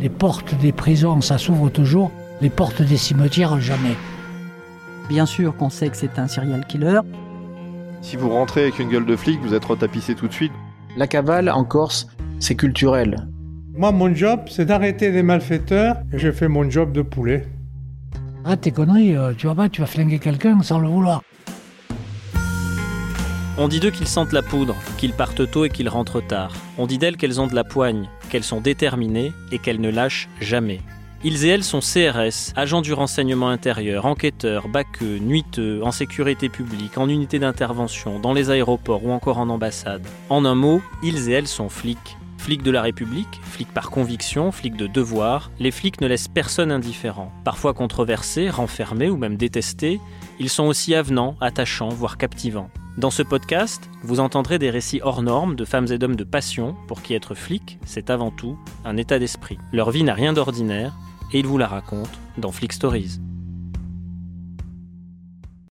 Les portes des prisons, ça s'ouvre toujours. Les portes des cimetières, jamais. Bien sûr qu'on sait que c'est un serial killer. Si vous rentrez avec une gueule de flic, vous êtes retapissé tout de suite. La cavale en Corse, c'est culturel. Moi, mon job, c'est d'arrêter les malfaiteurs et je fais mon job de poulet. Arrête tes conneries, euh, tu vas pas, tu vas flinguer quelqu'un sans le vouloir. On dit d'eux qu'ils sentent la poudre, qu'ils partent tôt et qu'ils rentrent tard. On dit d'elles qu'elles ont de la poigne, qu'elles sont déterminées et qu'elles ne lâchent jamais. Ils et elles sont CRS, agents du renseignement intérieur, enquêteurs, baqueux, nuiteux, en sécurité publique, en unité d'intervention, dans les aéroports ou encore en ambassade. En un mot, ils et elles sont flics. Flics de la République, flics par conviction, flics de devoir, les flics ne laissent personne indifférent. Parfois controversés, renfermés ou même détestés, ils sont aussi avenants, attachants, voire captivants. Dans ce podcast, vous entendrez des récits hors normes de femmes et d'hommes de passion pour qui être flic, c'est avant tout un état d'esprit. Leur vie n'a rien d'ordinaire et ils vous la racontent dans Flick Stories.